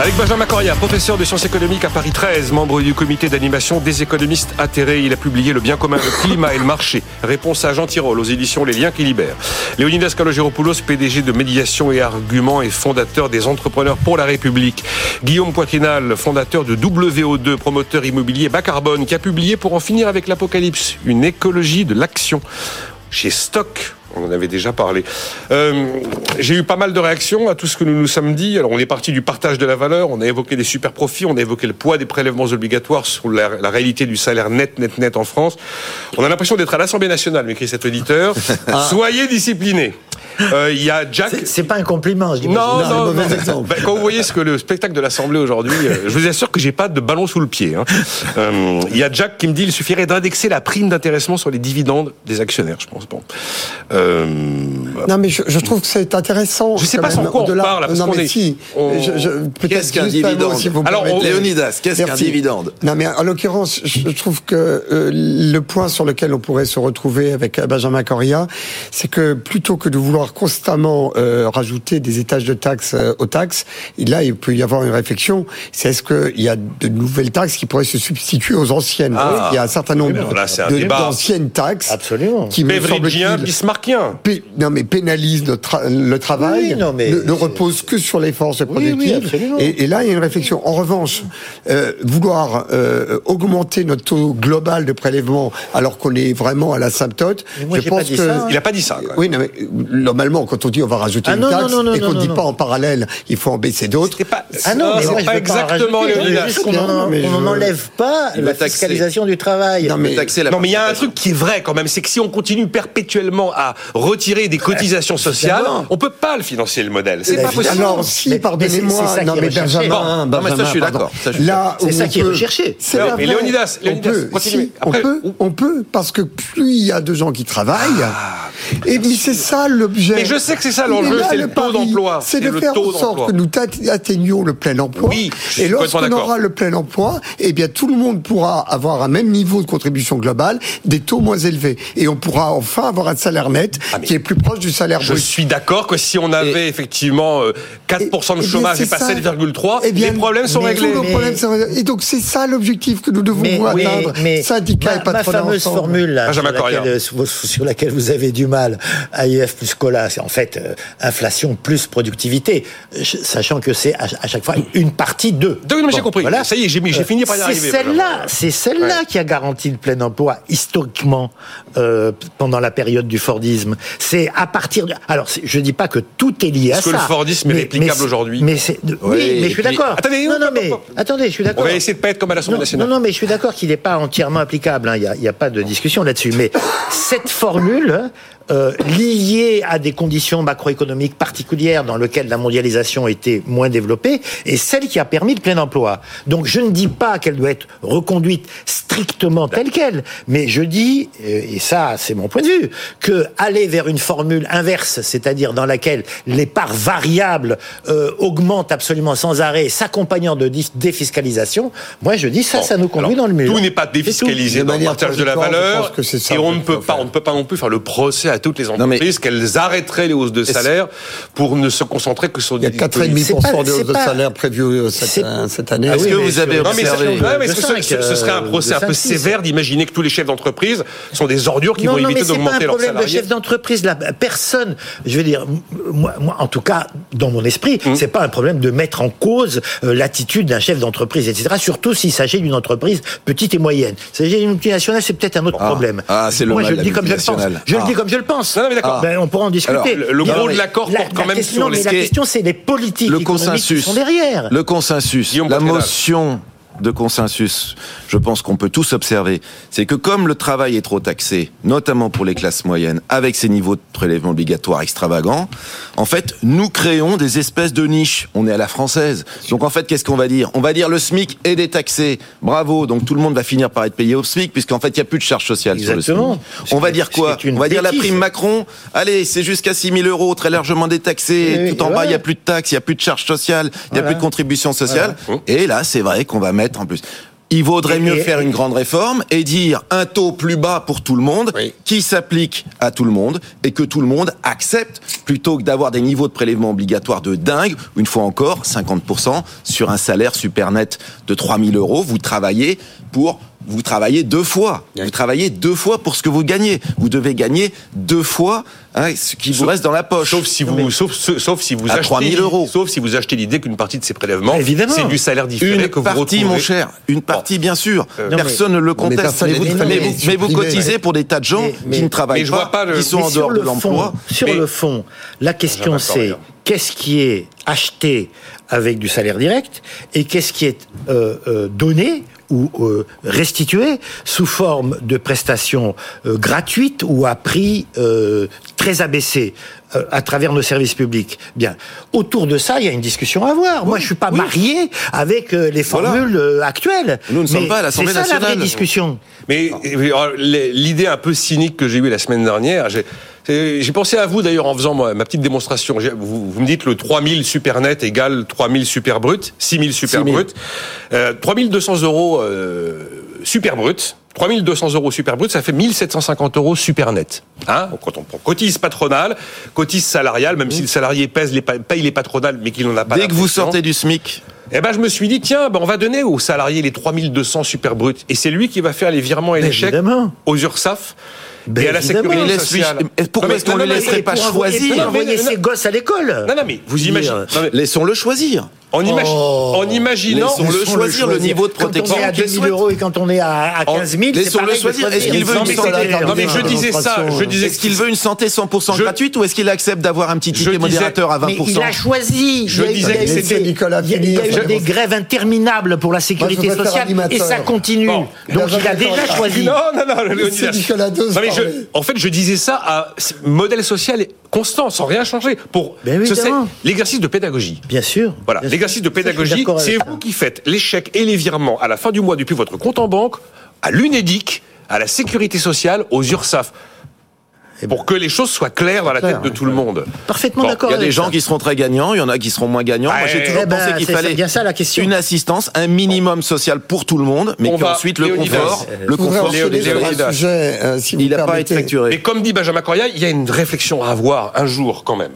Avec Benjamin Coria, professeur de sciences économiques à Paris 13, membre du comité d'animation des économistes atterrés. Il a publié Le bien commun, le climat et le marché. Réponse à Jean Tirole aux éditions Les liens qui libèrent. Léonidas Kalogeropoulos, PDG de Médiation et Arguments et fondateur des Entrepreneurs pour la République. Guillaume Poitrinal, fondateur de WO2, promoteur immobilier bas carbone, qui a publié Pour en finir avec l'apocalypse, une écologie de l'action chez Stock. On en avait déjà parlé. Euh, J'ai eu pas mal de réactions à tout ce que nous nous sommes dit. Alors, on est parti du partage de la valeur, on a évoqué des super profits, on a évoqué le poids des prélèvements obligatoires sur la, la réalité du salaire net, net, net en France. On a l'impression d'être à l'Assemblée nationale, m'écrit cet auditeur. Soyez disciplinés. Euh, Il y a Jack. C'est- pas un compliment, je dis. Non, pas. non, mauvais non. exemple. Ben, quand vous voyez ce que le spectacle de l'Assemblée aujourd'hui, euh, je vous assure que j'ai pas de ballon sous le pied. hein. Euh, Il y a Jack qui me dit il suffirait d'indexer la prime d'intéressement sur les dividendes des actionnaires, je pense. Bon. Euh, Non, mais je, je trouve que c'est intéressant. Je sais pas sur quoi on parle, parce non, qu'on mais est- si. on- Qu'est-ce qu'un dividende si Alors, on-. Léonidas, qu'est-ce qu'un dividende? Non, mais en l'occurrence, je je trouve que euh, le point sur lequel on pourrait se retrouver avec Benjamin Coria, c'est que plutôt que de vouloir constamment euh, rajouter des étages de taxes euh, aux taxes, là, il peut y avoir une réflexion. C'est est-ce qu'il y a de nouvelles taxes qui pourraient se substituer aux anciennes? Ah. Il y a un certain nombre d'anciennes taxes Absolument. qui me semble-t-il, bismarckien. Non mais pénalise le, tra- le travail, Oui, non, mais- ne, ne repose que sur les forces oui, productives. et, et là, il y a une réflexion. En revanche, euh, vouloir euh, augmenter notre taux global de prélèvement alors qu'on est vraiment à l'asymptote, Mais moi, je pense pas dit que ça, hein. Il a pas dit ça. quoi. oui, non, mais, normalement, quand on dit on va rajouter Ah, une non, taxe non, non, et qu'on ne dit non, pas en parallèle, il faut en baisser d'autres. Pas, Ah non, mais je pas pas exactement rajouter. Je veux Léonidas. juste qu'on Non, en- mais qu'on je n'en veux- enlève pas Il la fiscalisation du travail. Non, mais- il y a un truc qui est vrai quand même, c'est que si on continue perpétuellement à retirer des cotisations sociales, on peut pas le financer le modèle. C'est pas possible. Alors, si, pardonnez-moi, c'est- c'est ça non qui est mais recherché. Benjamin, Bon, non, mais ça, je suis d'accord, Là C'est où ça on qui est peut- recherché. C'est pas mais. Léonidas, on peut, on peut, on parce que plus il y a de gens qui travaillent, et mais c'est ça l'objet. Mais je sais que c'est ça l'enjeu, c'est le taux d'emploi. C'est de faire en sorte que nous atteignions le plein emploi. Oui, je et lorsqu'on aura le plein emploi, eh bien tout le monde pourra avoir un même niveau de contribution globale, des taux moins élevés, et on pourra enfin avoir un salaire net Ah, qui est plus proche du salaire Je brut. suis d'accord que si on avait effectivement euh, 4% de Eh chômage et c'est pas ça. 7,3, Eh les problèmes sont réglés. Et donc c'est ça l'objectif que nous devons Mais, oui, atteindre, mais syndicats ma, et patronat ma fameuse ensemble. formule là, sur, laquelle, euh, sur laquelle vous avez du mal, AIF plus cola, c'est en fait euh, inflation plus productivité, euh, sachant que c'est à, chaque fois une partie de. Donc, j'ai compris. voilà. Ça y est, j'ai j'ai fini par y C'est arriver, celle-là, Benjamin. c'est celle-là qui a garanti le plein emploi historiquement euh, pendant la période du Fordisme. C'est à partir de. Alors, c'est- je dis pas que tout est lié à ça. que le Fordisme est réplicable c'est- aujourd'hui Mais c'est oui, mais je suis d'accord. Attendez, non, non, mais attendez, je suis d'accord. On va essayer de pas être comme à l'Assemblée nationale. non, non, mais je suis d'accord qu'il n'est pas entièrement applicable. hein. Il n'y a, pas de discussion là-dessus. Mais cette formule, euh, liée à des conditions macroéconomiques particulières dans lesquelles la mondialisation était moins développée, est celle qui a permis le plein emploi. Donc je ne dis pas qu'elle doit être reconduite strictement telle qu'elle, mais je dis, euh, et ça c'est mon point de vue, que aller vers une formule inverse, c'est-à-dire dans laquelle les parts variables euh, augmentent absolument sans arrêt, s'accompagnant de défiscalisation, moi je dis ça, Bon, ça nous conduit alors, dans le mur. Tout n'est pas défiscalisé dans le partage de la valeur. pense que c'est ça et on ne peut pas, on ne peut pas non plus faire le procès à toutes les mais- entreprises qu'elles arrêteraient les hausses de salaire pour ne se concentrer que sur Il y a des 4,5% C'est pas- de hausse c'est de salaire prévue euh, cette, euh, cette année. Est-ce oui, que vous avez Non, mais, de ce, serait un euh, procès de un peu sévère d'imaginer que tous les chefs d'entreprise sont des ordures qui non, vont non, éviter mais c'est pas d'augmenter un leurs problème de salariés. chef d'entreprise. Là, personne, je veux dire, moi, moi, en tout cas, dans mon esprit, Hum. c'est pas un problème de mettre en cause euh, l'attitude d'un chef d'entreprise, etc. Surtout s'il s'agit d'une entreprise petite et moyenne. S'il s'agit d'une multinationale, c'est peut-être un autre Ah. problème. Ah, c'est le Moi, mal, je le dis comme je le pense. Je le Ah. dis comme je le pense. Non, non, mais d'accord. Ben, on pourra en discuter. Alors, le- gros de l'accord la- porte quand la même question- sur mais les- La question, c'est les politiques Le économiques qui consensus. sont derrière. Le consensus, Guillaume la motion de consensus, je pense qu'on peut tous observer, c'est que comme le travail est trop taxé, notamment pour les classes moyennes, avec ces niveaux de prélèvement obligatoire extravagants, en fait, nous créons des espèces de niches. On est à la française. Donc en fait, qu'est-ce qu'on va dire? On va dire le SMIC est détaxé. Bravo. Donc tout le monde va finir par être payé au SMIC, puisqu'en fait, il n'y a plus de charges sociales sur le Exactement. SMIC. On va dire quoi? On va dire la prime Macron. Allez, c'est jusqu'à 6 000 euros, très largement détaxé. Oui, tout en bas, il n'y a plus de taxes, il n'y a plus de charges sociales, il n'y a Voilà. plus de contributions sociales. Voilà. Et là, c'est vrai qu'on va mettre en plus. Il vaudrait mieux faire une grande réforme et dire un taux plus bas pour tout le monde, Oui. qui s'applique à tout le monde et que tout le monde accepte, plutôt que d'avoir des niveaux de prélèvement obligatoires de dingue. Une fois encore, 50% sur un salaire super net de 3000 euros. Vous travaillez pour vous travaillez deux fois. Vous travaillez deux fois pour ce que vous gagnez. Vous devez gagner deux fois hein, ce qui vous reste dans la poche. Sauf si vous, sauf, sauf, sauf si vous À achetez, 3000 euros. sauf si vous achetez l'idée qu'une partie de ces prélèvements, Évidemment. c'est du salaire différé Une que vous partie, retrouvez. mon cher, une partie, bien sûr. Euh, personne ne le mais conteste. Mais, vous, mais mais cotisez pour des tas de gens Mais- mais- qui ne travaillent mais je pas, vois pas le- qui sont Mais en sur dehors le de l'emploi. fond- Sur Mais- le fond, la question c'est qu'est-ce qui est acheté avec du salaire direct et qu'est-ce qui est euh, euh, donné ou euh, restitué sous forme de prestations euh, gratuites ou à prix euh, très abaissé euh, à travers nos services publics. Bien, autour de ça, il y a une discussion à avoir. Moi, je suis pas marié avec les formules actuelles. Nous ne sommes pas à l'Assemblée C'est ça la vraie nationale. discussion. Mais l'idée un peu cynique que j'ai eue la semaine dernière, j'ai j'ai pensé à vous d'ailleurs en faisant moi, ma petite démonstration. Vous, vous me dites le 3000 super net égale 3000 super brut, 6000 super 6000. brut. Euh, 3200 euros euh, super brut. 3200 euros super brut, ça fait 1750 euros super net. Hein Donc, quand on prend cotise patronale, cotise salariale, même si le salarié pèse les, pa- paye les patronales, mais qu'il n'en a pas Dès que vous sortez du SMIC, Eh ben, je me suis dit, tiens, ben, on va donner aux salariés les 3200 super bruts. Et c'est lui qui va faire les virements et les chèques aux URSAF Ben, et à la sécurité sociale. pourquoi est-ce qu'on mais- laisserait pas choisir envoyer non, ses gosses à l'école. Non, non, mais vous imaginez. Laissons-le choisir. En, imagi- Oh. en imaginant. Laissons-le choisir le niveau de Quand on protection est à qu'il 2000 souhaite. euros et quand on est à, à 15 000, c'est pareil de choisir. Est-ce qu'il veut une mais santé c'est- non, mais je disais ça. Je disais Est-ce qu'il veut une santé 100% Je- gratuite ou est-ce qu'il accepte d'avoir un petit ticket disais- modérateur à Mais 20% il a choisi. Je disais que c'était- des- Nicolas il y a, il y a eu des grèves interminables pour la sécurité sociale et ça continue. Bon. Donc il a déjà choisi. Non, non, non. Nicolas mais en fait, je disais ça à modèle social constant, sans rien changer. Pour Ben l'exercice de pédagogie. Bien sûr. Voilà, l'exercice de pédagogie, c'est vous qui faites les chèques et les virements à la fin du mois depuis votre compte en banque, à l'UNEDIC, à la sécurité sociale, aux URSAF. Pour que les choses soient claires dans la Clair, tête de tout le monde. Parfaitement Bon, d'accord. Il y a des gens ça. qui seront très gagnants, il y en a qui seront moins gagnants. Moi, j'ai Eh toujours ben, pensé qu'il c'est fallait bien ça, la question. une assistance, un minimum social pour tout le monde, mais qu'ensuite le confort, Euh, le confort, euh, il n'a pas permettez. facturé. Mais comme dit Benjamin Correa, il y a une réflexion à avoir un jour quand même.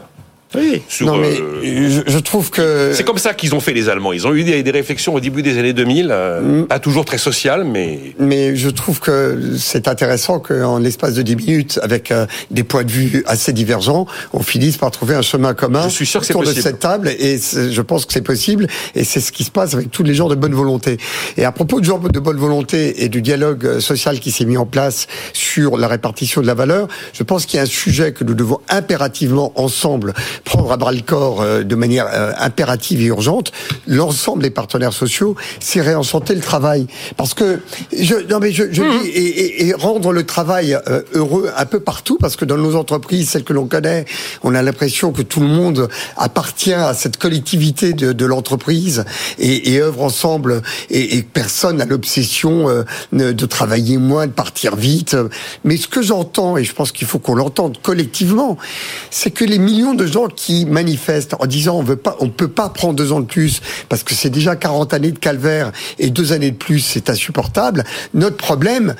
Oui. Sur, Non, mais euh, je, je trouve que. C'est comme ça qu'ils ont fait les Allemands. Ils ont eu des, des réflexions au début des années 2000, euh, Mm. pas toujours très sociales, mais Mais je trouve que c'est intéressant qu'en l'espace de 10 minutes, avec euh, des points de vue assez divergents, on finisse par trouver un chemin commun Je suis sûr que autour de possible. cette table. Et je pense que c'est possible. Et c'est ce qui se passe avec tous les gens de bonne volonté. Et à propos de gens de bonne volonté et du dialogue euh, social qui s'est mis en place sur la répartition de la valeur, je pense qu'il y a un sujet que nous devons impérativement ensemble prendre à bras le corps euh, de manière euh, impérative et urgente. L'ensemble des partenaires sociaux, c'est réenchanter le travail. Parce que je, non mais je, je dis et, et- et rendre le travail euh, heureux un peu partout, parce que dans nos entreprises, celles que l'on connaît, on a l'impression que tout le monde appartient à cette collectivité de, de l'entreprise et, et œuvre ensemble, et, personne n'a l'obsession de travailler moins, de partir vite. Mais ce que j'entends, et je pense qu'il faut qu'on l'entende collectivement, c'est que les millions de gens qui manifestent en disant on veut pas, on peut pas prendre deux ans de plus parce que c'est déjà 40 années de calvaire et deux années de plus, c'est insupportable. Notre problème,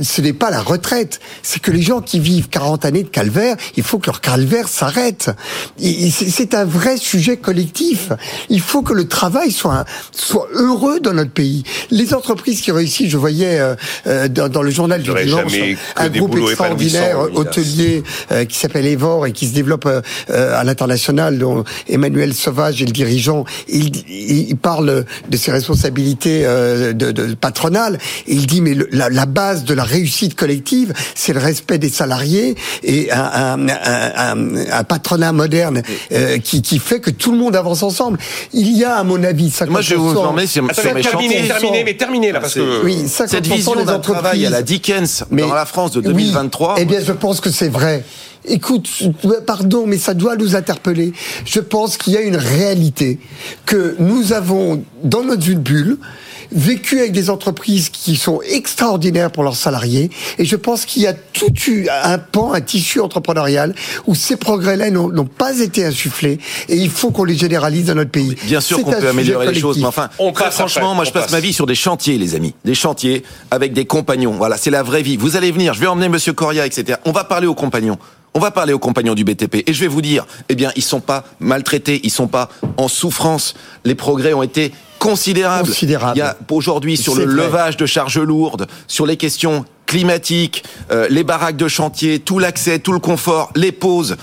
ce n'est pas la retraite, c'est que les gens qui vivent 40 années de calvaire, il faut que leur calvaire s'arrête. C'est un vrai sujet collectif. Il faut que le travail soit soit heureux dans notre pays. Les entreprises qui réussissent, je voyais euh, euh, dans, dans le journal du dimanche un groupe extraordinaire hôtelier euh, qui s'appelle Evor et qui se développe euh, à l'international dont Emmanuel Sauvage est le dirigeant, il, il, il parle de ses responsabilités euh, de, de patronales. Et il dit mais le- la, la base de la réussite collective, c'est le respect des salariés et un, un, un- un- un patronat moderne euh, qui, qui fait que tout le monde avance ensemble. Il y a à mon avis 50%. Moi, je vais vous emmener sur, sur Attendez, mes chantiers. terminez, mais terminez là, parce que. Oui, 50% Cette vision des d'un travail à la entreprises. Dickens Mais- dans la France de Oui, 2023. eh bien, je pense que c'est vrai. Écoute, pardon, mais ça doit nous interpeller. Je pense qu'il y a une réalité que nous avons dans notre bulle vécu avec des entreprises qui sont extraordinaires pour leurs salariés et je pense qu'il y a tout eu un pan, un tissu entrepreneurial où ces progrès-là n'ont pas été insufflés et il faut qu'on les généralise dans notre pays. Bien sûr qu'on peut améliorer les choses, mais enfin, On très franchement, après, moi je passe passe. ma vie sur des chantiers, les amis, des chantiers avec des compagnons. Voilà, c'est la vraie vie. Vous allez venir, je vais emmener Monsieur Coria, etc. On va parler aux compagnons. On va parler aux compagnons du BTP et je vais vous dire, eh bien, ils sont pas maltraités, ils sont pas en souffrance. Les progrès ont été considérables. Considérables. Il y a aujourd'hui sur le vrai. levage de charges lourdes, sur les questions climatiques, euh, les baraques de chantier, tout l'accès, tout le confort, les pauses.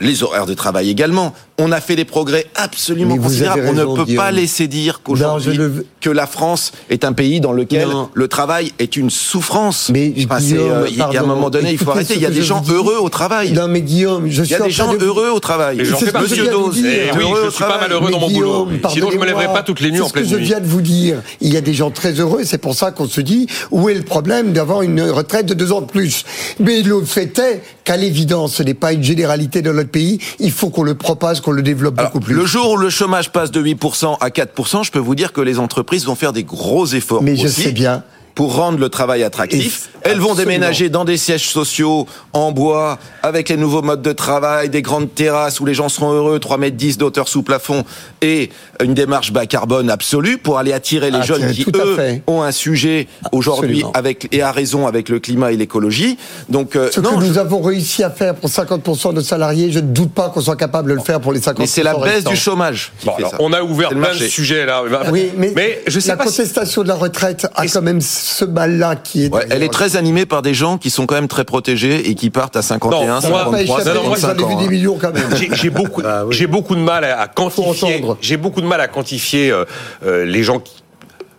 Les horaires de travail également. On a fait des progrès absolument Mais considérables. On ne peut pas laisser dire qu'aujourd'hui que la France est un pays dans lequel Non. le travail est une souffrance. Mais Enfin, euh, il y a un moment donné, il faut arrêter. ce Il y a des gens heureux au travail. Non mais Guillaume, je Il y suis a des gens de- heureux au travail. Et fais ce de Dose. oui, je suis pas malheureux dans mon Mais boulot. Sinon, je me lèverai pas toutes les nuits en C'est ce pleine que je nuit. viens de vous dire. Il y a des gens très heureux, c'est pour ça qu'on se dit où est le problème d'avoir une retraite de deux ans de plus? Mais le fait est qu'à l'évidence, ce n'est pas une généralité dans notre pays. Il faut qu'on le propage, qu'on le développe Alors, beaucoup plus. le jour où le chômage passe de 8% à 4%, je peux vous dire que les entreprises vont faire des gros efforts Mais je sais bien. Pour rendre le travail attractif. Et- Elles vont absolument. déménager dans des sièges sociaux en bois avec les nouveaux modes de travail, des grandes terrasses où les gens seront heureux, 3 mètres 10 d'auteur sous plafond et une démarche bas carbone absolue pour aller attirer les Attirer, jeunes qui eux fait. ont un sujet aujourd'hui avec et à raison avec le climat et l'écologie. Donc euh, Ce non, que je- nous avons réussi à faire pour 50% de salariés, je ne doute pas qu'on soit capable de le faire pour les 50%. mais c'est la baisse restants. du chômage. qui Bon, fait alors, ça. on a ouvert plein de sujets là. Oui, mais, je sais la pas si- contestation de la retraite a quand même ce mal-là qui est. Ouais, elle est très animée par des gens qui sont quand même très protégés et qui partent à 51, Non, moi- Ça va pas 53, échapper, non, non, moi, vous en 55 avez vu ans. des hein. millions quand même. J'ai beaucoup, Ah oui. j'ai beaucoup de mal à, quantifier. entendre. J'ai beaucoup de mal à quantifier euh, euh, les gens qui,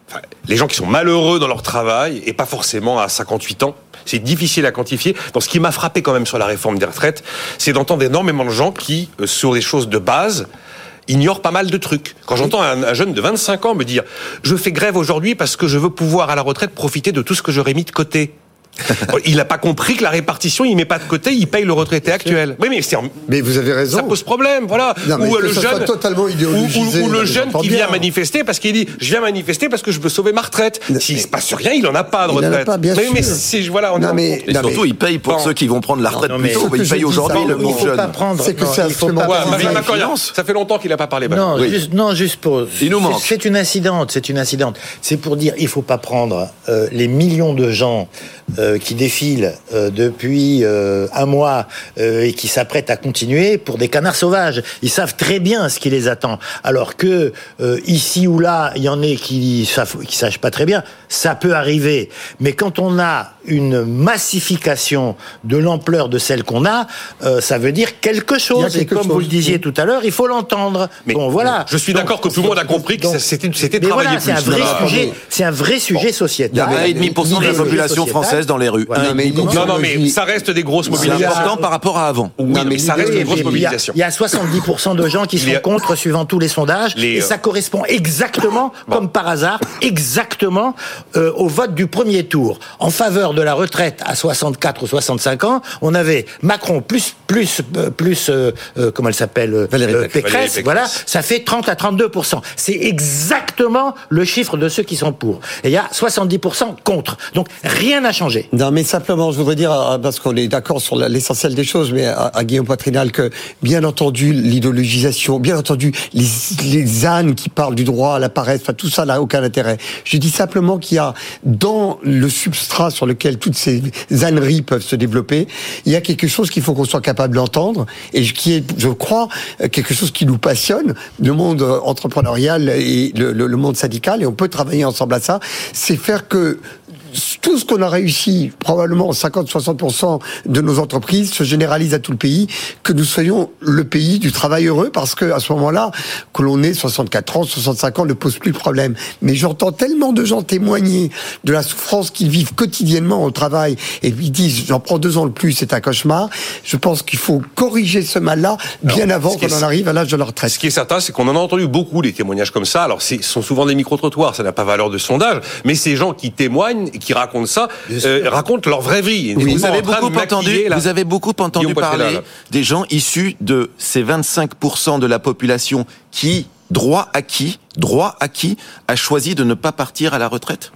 enfin, les gens qui sont malheureux dans leur travail et pas forcément à 58 ans. C'est difficile à quantifier. Donc, ce qui m'a frappé quand même sur la réforme des retraites, c'est d'entendre énormément de gens qui, euh, sur des choses de base, ignorent pas mal de trucs. Quand j'entends un, un jeune de 25 ans me dire je fais grève aujourd'hui parce que je veux pouvoir à la retraite profiter de tout ce que j'aurais mis de côté. il n'a pas compris que la répartition, il met pas de côté, il paye le retraité actuel. Oui, mais c'est en- Mais vous avez raison. ça pose problème, voilà. Non, mais ou euh, le jeune, totalement ou, idéologisé, ou- ou non, le mais jeune qui bien. vient manifester parce qu'il dit je viens manifester parce que je veux sauver ma retraite. S'il se passe rien, il en a pas de Il en a retraite. pas, bien mais, mais sûr. c'est voilà, on Non, mais- Et Non, surtout, ils payent pour Bon. ceux qui vont prendre la retraite Non, plus mais tôt. ce que Ils je payent dis, aujourd'hui le il faut jeune. pas prendre. C'est que c'est il absolument ça fait longtemps qu'il n'a pas parlé. Non, juste, non, juste pour. Il nous c'est- manque. C'est une incidente, c'est une incidente. C'est pour dire, il faut pas prendre euh, les millions de gens euh, qui défilent euh, depuis euh, un mois euh, et qui s'apprêtent à continuer pour des canards sauvages. Ils savent très bien ce qui les attend. Alors que euh, ici ou là, il y en a qui savent, qui sachent pas très bien. Ça peut arriver, mais quand on a une massification de l'ampleur de celle qu'on a, euh, ça veut dire quelque chose. Et comme vous le disiez tout à l'heure, il faut l'entendre. Mais bon, voilà. Je suis d'accord que tout le monde a compris que c'était travailler voilà, c'est un vrai non, sujet. C'est un vrai sujet sociétal. Il y a 1,5% de la population française dans les rues. Voilà. Non, mais 1,5%. Non, non, mais ça reste des grosses C'est mobilisations. important par rapport à avant. Oui, Non, mais ça reste une grosse Il y, a, mobilisation. il y a 70% de gens qui sont a- contre suivant tous les sondages Les, et euh, ça correspond exactement, comme par hasard, exactement euh, au vote du premier tour. En faveur de la retraite à 64 ou 65 ans, on avait Macron plus plus euh, plus euh, euh, comment elle s'appelle euh, Valérie Pécresse. Pécresse, Valérie Pécresse. voilà, ça fait 30 à 32% C'est exactement le chiffre de ceux qui sont pour. Et il y a 70% contre. Donc rien n'a changé. Non, mais simplement, je voudrais dire, parce qu'on est d'accord sur l'essentiel des choses, mais à, Guillaume Poitrinal, que bien entendu, l'idéologisation, bien entendu, les, ânes qui parlent du droit à la paresse, enfin, tout ça n'a aucun intérêt. Je dis simplement qu'il y a, dans le substrat sur lequel toutes ces âneries peuvent se développer, il y a quelque chose qu'il faut qu'on soit capable d'entendre, et qui est, je crois, quelque chose qui nous passionne, le monde euh, entrepreneurial et le monde syndical, et on peut travailler ensemble à ça, c'est faire que tout ce qu'on a réussi, probablement 50-60% de nos entreprises, se généralise à tout le pays, que nous soyons le pays du travail heureux, parce que à ce moment-là, que l'on ait 64 ans, 65 ans, ne pose plus le problème. Mais j'entends tellement de gens témoigner de la souffrance qu'ils vivent quotidiennement au travail, et ils disent, j'en prends deux ans le plus, c'est un cauchemar. Je pense qu'il faut corriger ce mal-là bien Alors, avant qu'on en arrive à l'âge de la retraite. Ce qui est certain, c'est qu'on en a entendu beaucoup des témoignages comme ça. Alors, ce sont souvent des micro-trottoirs, ça n'a pas valeur de sondage, mais ces gens qui témoignent, et qui racontent ça, euh, racontent leur vraie vie. Vous avez en beaucoup entendu, la- vous avez beaucoup entendu parler des gens issus de ces 25% de la population qui, droit acquis, droit acquis, a choisi de ne pas partir à la retraite?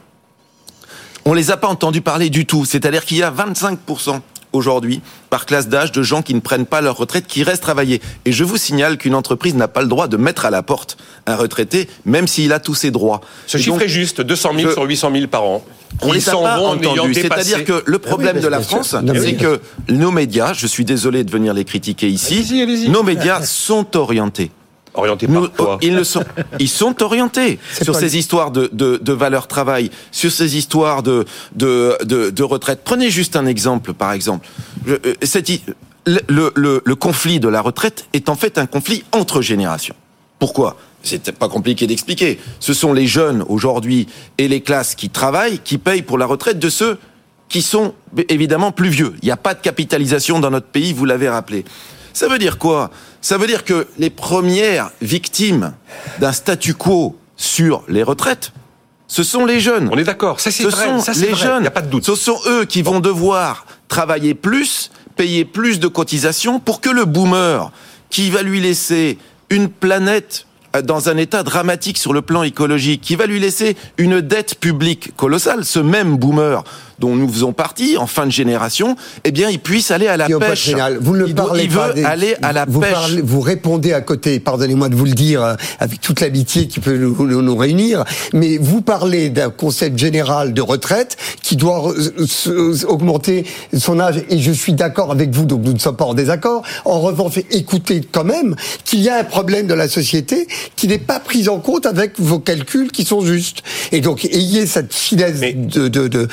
On les a pas entendus parler du tout. C'est-à-dire qu'il y a 25% aujourd'hui, par classe d'âge, de gens qui ne prennent pas leur retraite, qui restent travailler. Et je vous signale qu'une entreprise n'a pas le droit de mettre à la porte un retraité, même s'il a tous ses droits. Ce Et chiffre donc, est juste, 200 000 je- sur 800 000 par an. On les a pas entendus. C'est-à-dire que le problème oui, de la. France, c'est que nos médias, je suis désolé de venir les critiquer ici, nos médias sont orientés. Orienté Nous- par quoi ils sont. Ils sont orientés sur ces histoires de, de, de valeur travail, sur ces histoires de, de, de, de retraite. Prenez juste un exemple, par exemple. Je- euh, cette hi- le, le, le- le conflit de la retraite est en fait un conflit entre générations. Pourquoi? C'est pas compliqué d'expliquer. Ce sont les jeunes aujourd'hui et les classes qui travaillent qui payent pour la retraite de ceux qui sont évidemment plus vieux. Il n'y a pas de capitalisation dans notre pays, vous l'avez rappelé. Ça veut dire quoi? Ça veut dire que les premières victimes d'un statu quo sur les retraites, ce sont les jeunes. On est d'accord, ça c'est Ce vrai, sont ça les vrai, jeunes. il n'y a pas de doute. Ce sont eux qui vont devoir travailler plus, payer plus de cotisations pour que le boomer, qui va lui laisser une planète dans un état dramatique sur le plan écologique, qui va lui laisser une dette publique colossale, ce même boomer dont nous faisons partie en fin de génération, eh bien, il puisse aller à la Guillaume pêche. Patrinal, vous ne il, doit- parlez il pas veut des- aller à la vous pêche. parlez- vous répondez à côté, pardonnez-moi de vous le dire, euh, avec toute l'amitié qui peut nous, nous- nous réunir, mais vous parlez d'un concept général de retraite qui doit augmenter son âge, et je suis d'accord avec vous, donc nous ne sommes pas en désaccord. En revanche, écoutez quand même qu'il y a un problème de la société qui n'est pas pris en compte avec vos calculs qui sont justes. Et donc, ayez cette finesse de, de, de-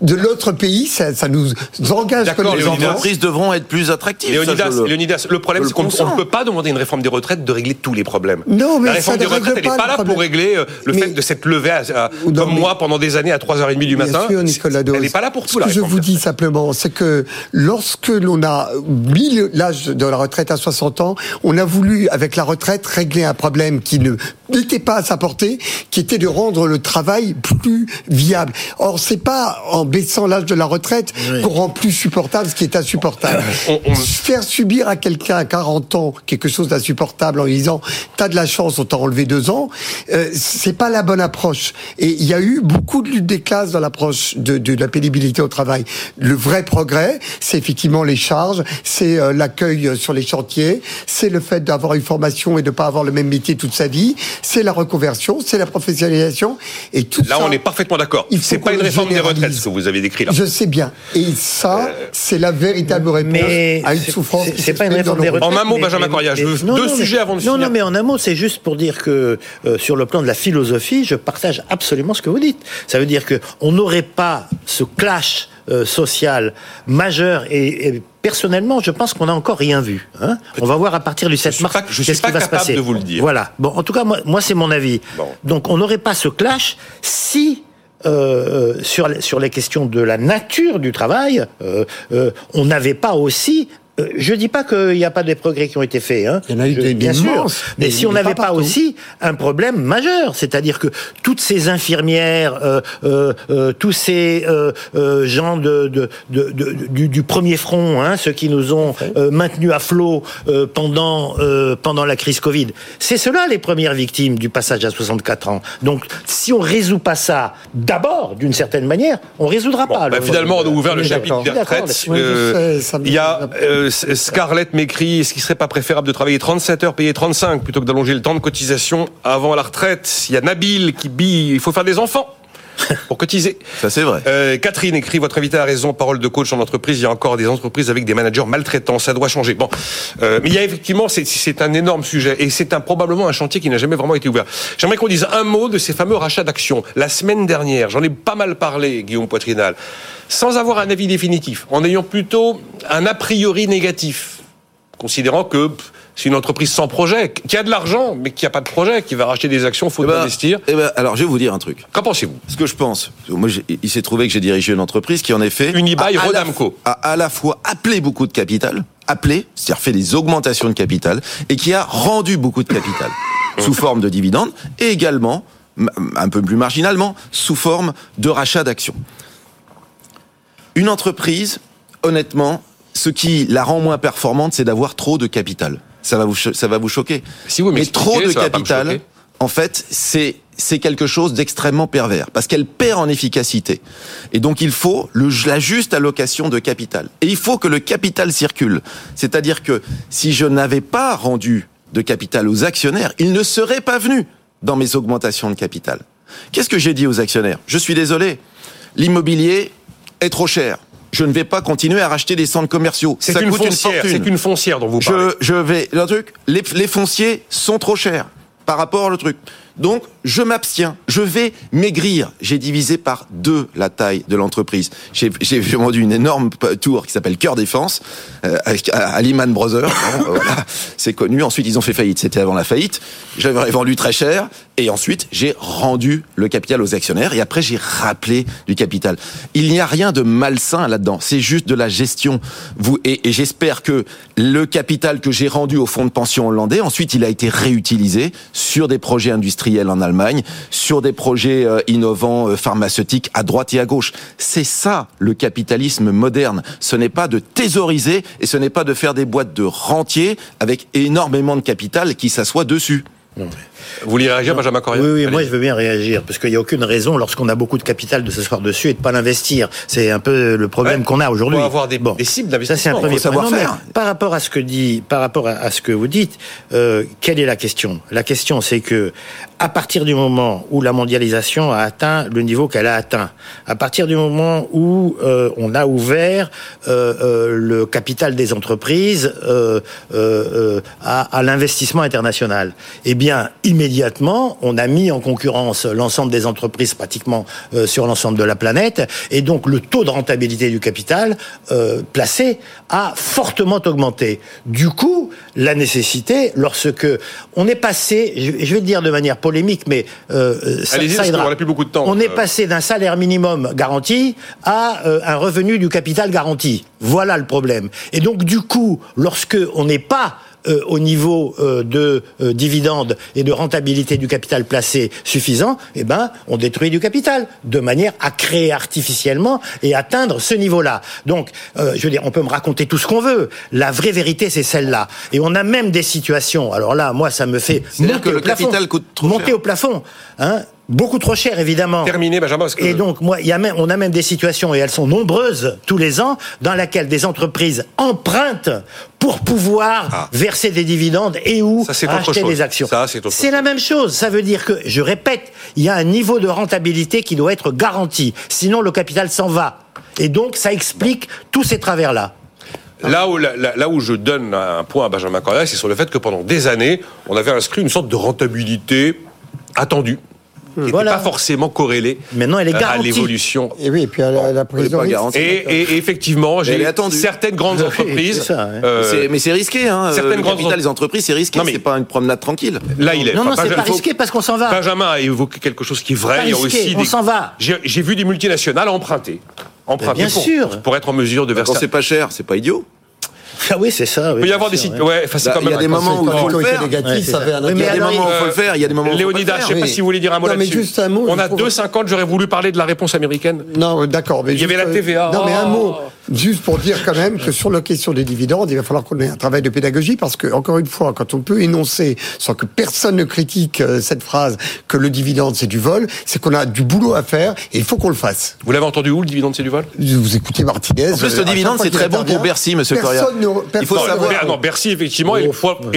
de l'autre pays, ça, ça nous engage D'accord, comme Les entreprises devront être plus attractives. Léonidas, le- Léonidas, le problème c'est qu'on ne peut pas demander une réforme des retraites de régler tous les problèmes. Non, mais la réforme ça des retraites, elle n'est pas là pour régler euh, le Mais- fait de s'être levé à, à- Non, comme mais- moi pendant des années à 3h30 du matin. Bien sûr, Nicolas Dose. Elle n'est pas là pour Ce tout, la que je vous dis simplement, c'est que lorsque l'on a mis l'âge de la retraite à 60 ans, on a voulu, avec la retraite, régler un problème qui ne n'était pas à sa portée, qui était de rendre le travail plus viable. Or, c'est pas en baissant l'âge de la retraite qu'on rend plus supportable ce qui est insupportable. On- on- Faire subir à quelqu'un à 40 ans quelque chose d'insupportable en lui disant t'as de la chance, on t'a enlevé deux ans, euh, c'est pas la bonne approche. Et il y a eu beaucoup de lutte des classes dans l'approche de, de la pénibilité au travail. Le vrai progrès, c'est effectivement les charges, c'est euh, l'accueil euh, sur les chantiers, c'est le fait d'avoir une formation et de pas avoir le même métier toute sa vie, c'est la reconversion, c'est la professionnalisation et tout Là, ça. on est parfaitement d'accord. C'est pas une réforme des retraites généralise. ce que vous avez décrit là. Je sais bien. Et ça, c'est la véritable réponse Mais à une souffrance. c'est- pas une réforme des nos- En retraites. un mot, mais- Benjamin Coria, je veux non, deux non, sujets mais- avant de Non, finir. non, mais en un mot, c'est juste pour dire que euh, sur le plan de la philosophie, je partage absolument ce que vous dites. Ça veut dire que on n'aurait pas ce clash euh, social majeur et, et personnellement, je pense qu'on n'a encore rien vu. hein. On va voir à partir du 7 suis mars pas- je suis pas qui va se capable passer. de vous le dire. Voilà. Bon, en tout cas, moi, moi c'est mon avis. Bon. Donc, on n'aurait pas ce clash si euh, sur, sur les questions de la nature du travail, euh, euh, on n'avait pas aussi. Euh, Je dis pas qu'il n'y a pas des progrès qui ont été faits, hein. Il y en a eu Je- des- bien sûr. Mais mais- si on n'avait pas aussi un problème majeur, c'est-à-dire que toutes ces infirmières, euh, euh, euh, tous ces euh, euh, gens de, de, de- de- du, du premier front, hein, ceux qui nous ont euh, maintenus à flot euh, pendant euh, pendant la crise Covid, c'est cela les premières victimes du passage à 64 ans. Donc, si on résout pas ça d'abord, d'une certaine manière, on résoudra Bon, pas. bah, le- finalement, on a ouvert le chapitre des retraites. Euh, Il y a euh, Scarlett m'écrit est-ce qu'il serait pas préférable de travailler 37 heures, payer 35 plutôt que d'allonger le temps de cotisation avant la retraite? Il y a Nabil qui bille il faut faire des enfants. pour cotiser. Ça, c'est vrai. Euh, Catherine écrit votre invité a raison. Parole de coach en entreprise. Il y a encore des entreprises avec des managers maltraitants. Ça doit changer. Bon, euh, mais il y a effectivement, c'est- un énorme sujet et c'est un, probablement un chantier qui n'a jamais vraiment été ouvert. J'aimerais qu'on dise un mot de ces fameux rachats d'actions. La semaine dernière, j'en ai pas mal parlé, Guillaume Poitrinal, sans avoir un avis définitif, en ayant plutôt un a priori négatif, considérant que pff, c'est une entreprise sans projet, qui a de l'argent, mais qui n'a pas de projet, qui va racheter des actions, faut Eh ben, investir. eh ben, alors, je vais vous dire un truc. Qu'en pensez-vous? Ce que je pense, moi, il s'est trouvé que j'ai dirigé une entreprise qui, en effet, Unibail, a à la Rodamco. a à la fois appelé beaucoup de capital, appelé, c'est-à-dire fait des augmentations de capital, et qui a rendu beaucoup de capital sous forme de dividendes, et également, un peu plus marginalement, sous forme de rachat d'actions. Une entreprise, honnêtement, ce qui la rend moins performante, c'est d'avoir trop de capital. Ça va vous, ça va vous choquer. Si vous Mais trop de capital, en fait, c'est c'est quelque chose d'extrêmement pervers parce qu'elle perd en efficacité. Et donc il faut le, la juste allocation de capital. Et il faut que le capital circule. C'est-à-dire que si je n'avais pas rendu de capital aux actionnaires, ils ne seraient pas venus dans mes augmentations de capital. Qu'est-ce que j'ai dit aux actionnaires? Je suis désolé, l'immobilier est trop cher. Je ne vais pas continuer à racheter des centres commerciaux. C'est Ça une coûte foncière, c'est une foncière dont vous parlez. Je, je vais. Le truc, les, les fonciers sont trop chers par rapport au truc. Donc, je m'abstiens. Je vais maigrir. J'ai divisé par deux la taille de l'entreprise. J'ai vendu une énorme tour qui s'appelle Cœur Défense euh, à, Lehman Brothers. Euh, c'est connu. Ensuite, ils ont fait faillite. C'était avant la faillite. J'avais vendu très cher. Et ensuite, j'ai rendu le capital aux actionnaires. Et après, j'ai rappelé du capital. Il n'y a rien de malsain là-dedans. C'est juste de la gestion. Et j'espère que le capital que j'ai rendu au fonds de pension hollandais, ensuite, il a été réutilisé sur des projets industriels en Allemagne, sur des projets euh, innovants euh, pharmaceutiques à droite et à gauche. C'est ça le capitalisme moderne. Ce n'est pas de thésauriser et ce n'est pas de faire des boîtes de rentiers avec énormément de capital qui s'assoit dessus. Vous voulez réagir, Benjamin Correa Oui, oui, moi je veux bien réagir, parce qu'il n'y a aucune raison, lorsqu'on a beaucoup de capital, de s'asseoir dessus et de pas l'investir. C'est un peu le problème Ouais. qu'on a aujourd'hui. Avoir des- des cibles Ça c'est un d'investissement. premier savoir faire. Par rapport à ce que dit, par rapport à, ce que vous dites, euh, quelle est la question? La question, c'est que à partir du moment où la mondialisation a atteint le niveau qu'elle a atteint, à partir du moment où euh, on a ouvert euh, le capital des entreprises à, à l'investissement international, eh bien immédiatement, on a mis en concurrence l'ensemble des entreprises pratiquement euh, sur l'ensemble de la planète, et donc le taux de rentabilité du capital euh, placé a fortement augmenté. Du coup, la nécessité, lorsque on est passé, je je vais le dire de manière polémique, mais euh, ça, Allez-y, ça parce aidera. qu'on n'a plus beaucoup de temps. On est passé d'un salaire minimum garanti à un revenu du capital garanti. Voilà le problème. Et donc du coup, lorsque on n'est pas euh, au niveau euh, de euh, dividendes et de rentabilité du capital placé suffisant, eh ben, on détruit du capital de manière à créer artificiellement et atteindre ce niveau-là. Donc, euh, je veux dire, on peut me raconter tout ce qu'on veut. La vraie vérité, c'est celle-là. Et on a même des situations. Alors là, moi, ça me fait monter que au le plafond. capital coûte trop monter cher. au plafond, hein. Beaucoup trop cher, évidemment. Terminé, Benjamin, parce que Et donc, moi, il y a même, on a même des situations, et elles sont nombreuses tous les ans, dans lesquelles des entreprises empruntent pour pouvoir Ah. verser des dividendes et ou Ça, chose. des actions. C'est la même chose. Ça veut dire que, je répète, il y a un niveau de rentabilité qui doit être garanti. Sinon, le capital s'en va. Et donc, ça explique tous ces travers-là. Là où, là, là où je donne un point à Benjamin Correa, c'est sur le fait que pendant des années, on avait inscrit une sorte de rentabilité attendue, qui n'était Voilà. pas forcément corrélée Maintenant, elle est euh, à l'évolution. Et oui, et puis à la, la risque. garantie. Et, et- effectivement, j'ai certaines grandes entreprises. c'est ça, ouais. euh, mais c'est risqué, hein. certaines euh, le grandes des entreprises, c'est risqué. Non, mais- C'est pas une promenade tranquille. là, il est. Non, non, enfin, c'est pas risqué parce qu'on s'en va. Benjamin a évoqué quelque chose qui est vrai. Pas Il y a aussi on s'en va. J'ai vu des multinationales emprunter. Emprunter bien pour, sûr. pour être en mesure de Quand verser. c'est pas cher, c'est pas idiot. Ah oui, c'est ça. Il peut y avoir des sites. Ouais, enfin, c'est Bah, quand il y a même des moments où il faut le faire. négatif, ça Oui, Il y a des moments où il faut euh, le faire, il y a des moments où faut le Léonidas, je faire. sais pas oui. si vous voulez dire un mot là-dessus. On a trouve- 2,50, j'aurais voulu parler de la réponse américaine. Non, d'accord. Il y avait la euh, TVA. Non, mais un Oh. mot. Juste pour dire quand même que sur la question des dividendes, il va falloir qu'on ait un travail de pédagogie parce que, encore une fois, quand on peut énoncer, sans que personne ne critique euh, cette phrase, que le dividende c'est du vol, c'est qu'on a du boulot à faire et il faut qu'on le fasse. Vous l'avez entendu où, le dividende, c'est du vol? Vous écoutez Martinez. En plus, le dividende, c'est très bon pour Bercy, monsieur ne- Il faut non, savoir- Ber- non, Bercy, effectivement, est,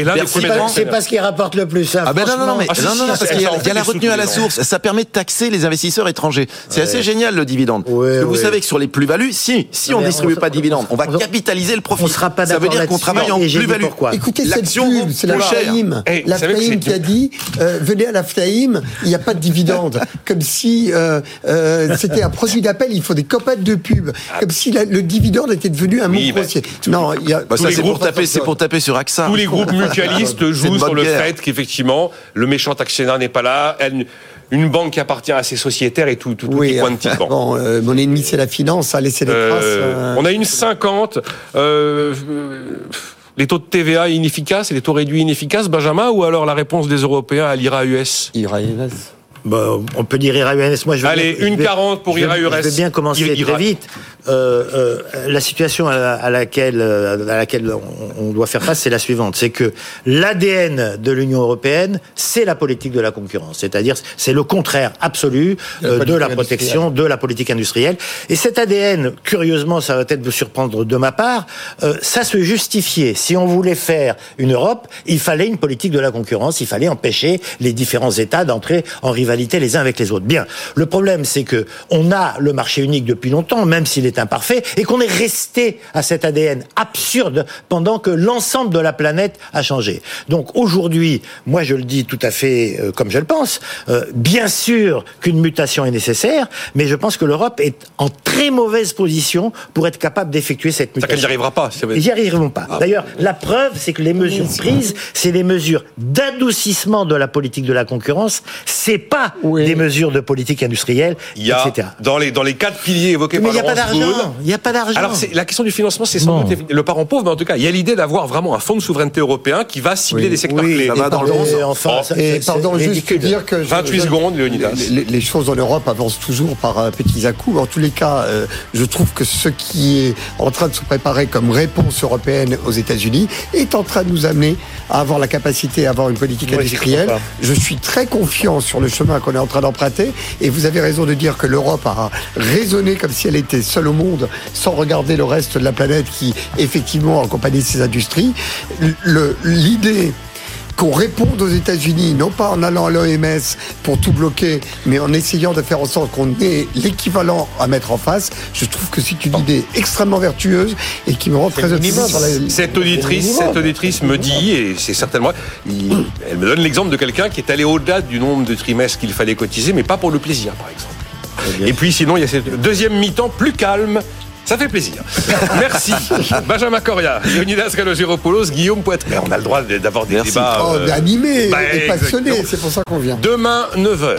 l'un des premiers C'est pas ce qui rapporte le plus. hein, Ah ben non, non, non, mais. Ah, non, non, parce qu'il y a, en il y a fait la retenue à la source. Ça permet de taxer les investisseurs étrangers. C'est assez génial, le dividende. Ouais, vous ouais. savez que sur les plus-values, si, si Non, on mais distribue on- pas de dividende, on va on- capitaliser le profit. on sera pas Ça veut dire qu'on travaille en plus-value. Écoutez cette pub, c'est la. Ftaïm. Eh, la Ftaïm qui a dit euh, venez à la Ftaïm, il n'y a pas de dividende. Comme si euh, euh, c'était un produit d'appel, il faut des copates de pub. Comme si le dividende était devenu un mot grossier. Non, il y a. Bah, Tous ça, les c'est pour groupes- taper, c'est pour taper sur AXA. Tous les groupes mutualistes jouent sur le guerre. fait qu'effectivement, le méchant actionnaire n'est pas là. Elle- une banque qui appartient à ses sociétaires et tout, tout, tout Oui. Bon. euh, mon ennemi c'est la finance, ça a laissé des traces. Euh, euh, On a une 50. euh, les taux de TVA inefficaces et les taux réduits inefficaces, Benjamin, ou alors la réponse des Européens à l'IRA-US Ira-US. Bah, on peut dire IRA-UNS. Moi, je Allez, bien- je une vais- 40 pour je IRA-URS. Je vais bien commencer Ira- très vite. Euh, euh, la situation à, à laquelle, euh, à laquelle on, on doit faire face, c'est la suivante. C'est que l'ADN de l'Union européenne, c'est la politique de la concurrence. C'est-à-dire, c'est le contraire absolu De la euh, de la protection, de la politique industrielle. Et cet ADN, curieusement, ça va peut-être vous surprendre de ma part, euh, ça se justifiait. Si on voulait faire une Europe, il fallait une politique de la concurrence, il fallait empêcher les différents États d'entrer en rivalité les uns avec les autres. Bien. Le problème, c'est que on a le marché unique depuis longtemps, même s'il est imparfait, et qu'on est resté à cet ADN absurde pendant que l'ensemble de la planète a changé. Donc aujourd'hui, moi je le dis tout à fait euh, comme je le pense, euh, bien sûr qu'une mutation est nécessaire, mais je pense que l'Europe est en très mauvaise position pour être capable d'effectuer cette C'est qu'elle n'y mutation. arrivera pas. ça Ils n'y arriveront pas. D'ailleurs, la preuve, c'est que les mesures prises, c'est des mesures d'adoucissement de la politique de la concurrence. C'est pas Oui. des mesures de politique industrielle, Il y a, etc. dans les, dans les quatre piliers évoqués Mais il par n'y a pas d'argent. Il n'y a pas d'argent. Alors, la question du financement, c'est sans Bon. doute le parent pauvre, mais en tout cas, il y a l'idée d'avoir vraiment un fonds de souveraineté européen qui va cibler Oui. des secteurs Oui, clés. ça va dans le enfin, Et c'est- pardon, juste dire que je- 28 je- secondes, Léonidas. Les, les choses en Europe avancent toujours par euh, petits à-coups. En tous les cas, euh, je trouve que ce qui est en train de se préparer comme réponse européenne aux États-Unis est en train de nous amener à avoir la capacité à avoir une politique industrielle. Je suis très confiant sur le chemin qu'on est en train d'emprunter. Et vous avez raison de dire que l'Europe a raisonné comme si elle était seule au monde, sans regarder le reste de la planète qui, effectivement, accompagnait ses industries. L'idée qu'on réponde aux États-Unis, non pas en allant à l'OMS pour tout bloquer, mais en essayant de faire en sorte qu'on ait l'équivalent à mettre en face, je trouve que c'est une idée extrêmement vertueuse et qui me rend très optimiste. Cette auditrice, cette auditrice me dit, et c'est certainement, il- elle me donne l'exemple de quelqu'un qui est allé au-delà du nombre de trimestres qu'il fallait cotiser, mais pas pour le plaisir, par exemple. Et puis sinon, il y a cette deuxième mi-temps plus calme. Ça fait plaisir. Merci. Benjamin Coria, Leonidas Kalogiropoulos, Guillaume Poitré. On a le droit d'avoir des Merci. débats. Oh, euh, animé bah, et passionné, exactement. c'est pour ça qu'on vient. Demain, 9h.